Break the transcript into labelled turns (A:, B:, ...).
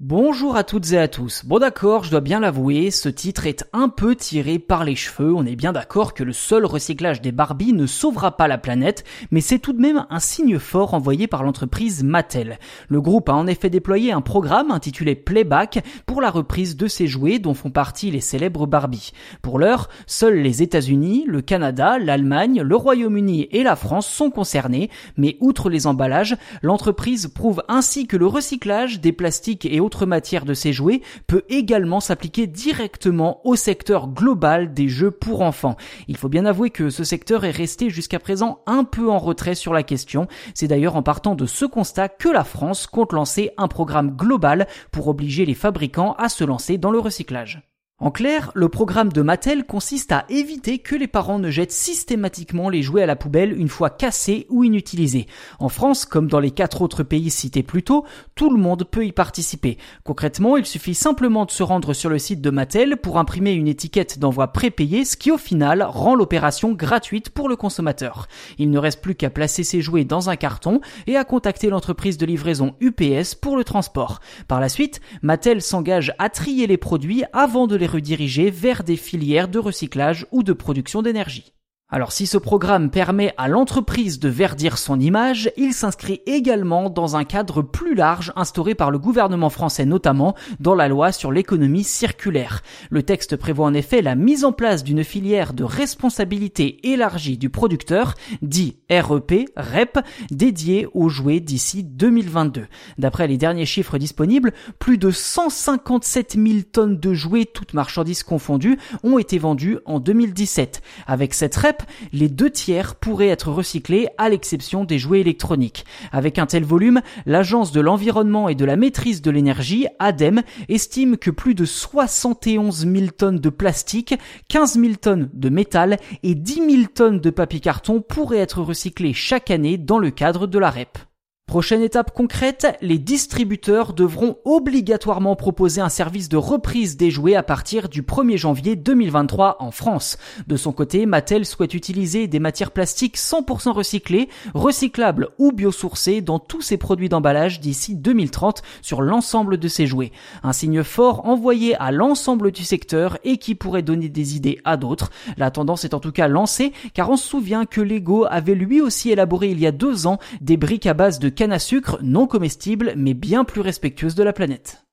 A: Bonjour à toutes et à tous. Bon d'accord, je dois bien l'avouer, ce titre est un peu tiré par les cheveux. On est bien d'accord que le seul recyclage des Barbie ne sauvera pas la planète, mais c'est tout de même un signe fort envoyé par l'entreprise Mattel. Le groupe a en effet déployé un programme intitulé Playback pour la reprise de ces jouets dont font partie les célèbres Barbie. Pour l'heure, seuls les États-Unis, le Canada, l'Allemagne, le Royaume-Uni et la France sont concernés, mais outre les emballages, l'entreprise prouve ainsi que le recyclage des plastiques et autres matières de ces jouets peut également s'appliquer directement au secteur global des jeux pour enfants. Il faut bien avouer que ce secteur est resté jusqu'à présent un peu en retrait sur la question. C'est d'ailleurs en partant de ce constat que la France compte lancer un programme global pour obliger les fabricants à se lancer dans le recyclage. En clair, le programme de Mattel consiste à éviter que les parents ne jettent systématiquement les jouets à la poubelle une fois cassés ou inutilisés. En France, comme dans les quatre autres pays cités plus tôt, tout le monde peut y participer. Concrètement, il suffit simplement de se rendre sur le site de Mattel pour imprimer une étiquette d'envoi prépayée, ce qui au final rend l'opération gratuite pour le consommateur. Il ne reste plus qu'à placer ses jouets dans un carton et à contacter l'entreprise de livraison UPS pour le transport. Par la suite, Mattel s'engage à trier les produits avant de les rediriger vers des filières de recyclage ou de production d'énergie. Alors si ce programme permet à l'entreprise de verdir son image, il s'inscrit également dans un cadre plus large instauré par le gouvernement français notamment dans la loi sur l'économie circulaire. Le texte prévoit en effet la mise en place d'une filière de responsabilité élargie du producteur, dit REP, REP, dédiée aux jouets d'ici 2022. D'après les derniers chiffres disponibles, plus de 157 000 tonnes de jouets, toutes marchandises confondues, ont été vendues en 2017. Avec cette REP, les deux tiers pourraient être recyclés à l'exception des jouets électroniques. Avec un tel volume, l'Agence de l'environnement et de la maîtrise de l'énergie, ADEME, estime que plus de 71 000 tonnes de plastique, 15 000 tonnes de métal et 10 000 tonnes de papier carton pourraient être recyclés chaque année dans le cadre de la REP. Prochaine étape concrète, les distributeurs devront obligatoirement proposer un service de reprise des jouets à partir du 1er janvier 2023 en France. De son côté, Mattel souhaite utiliser des matières plastiques 100% recyclées, recyclables ou biosourcées dans tous ses produits d'emballage d'ici 2030 sur l'ensemble de ses jouets. Un signe fort envoyé à l'ensemble du secteur et qui pourrait donner des idées à d'autres. La tendance est en tout cas lancée car on se souvient que Lego avait lui aussi élaboré il y a deux ans des briques à base de canne à sucre non comestible mais bien plus respectueuse de la planète.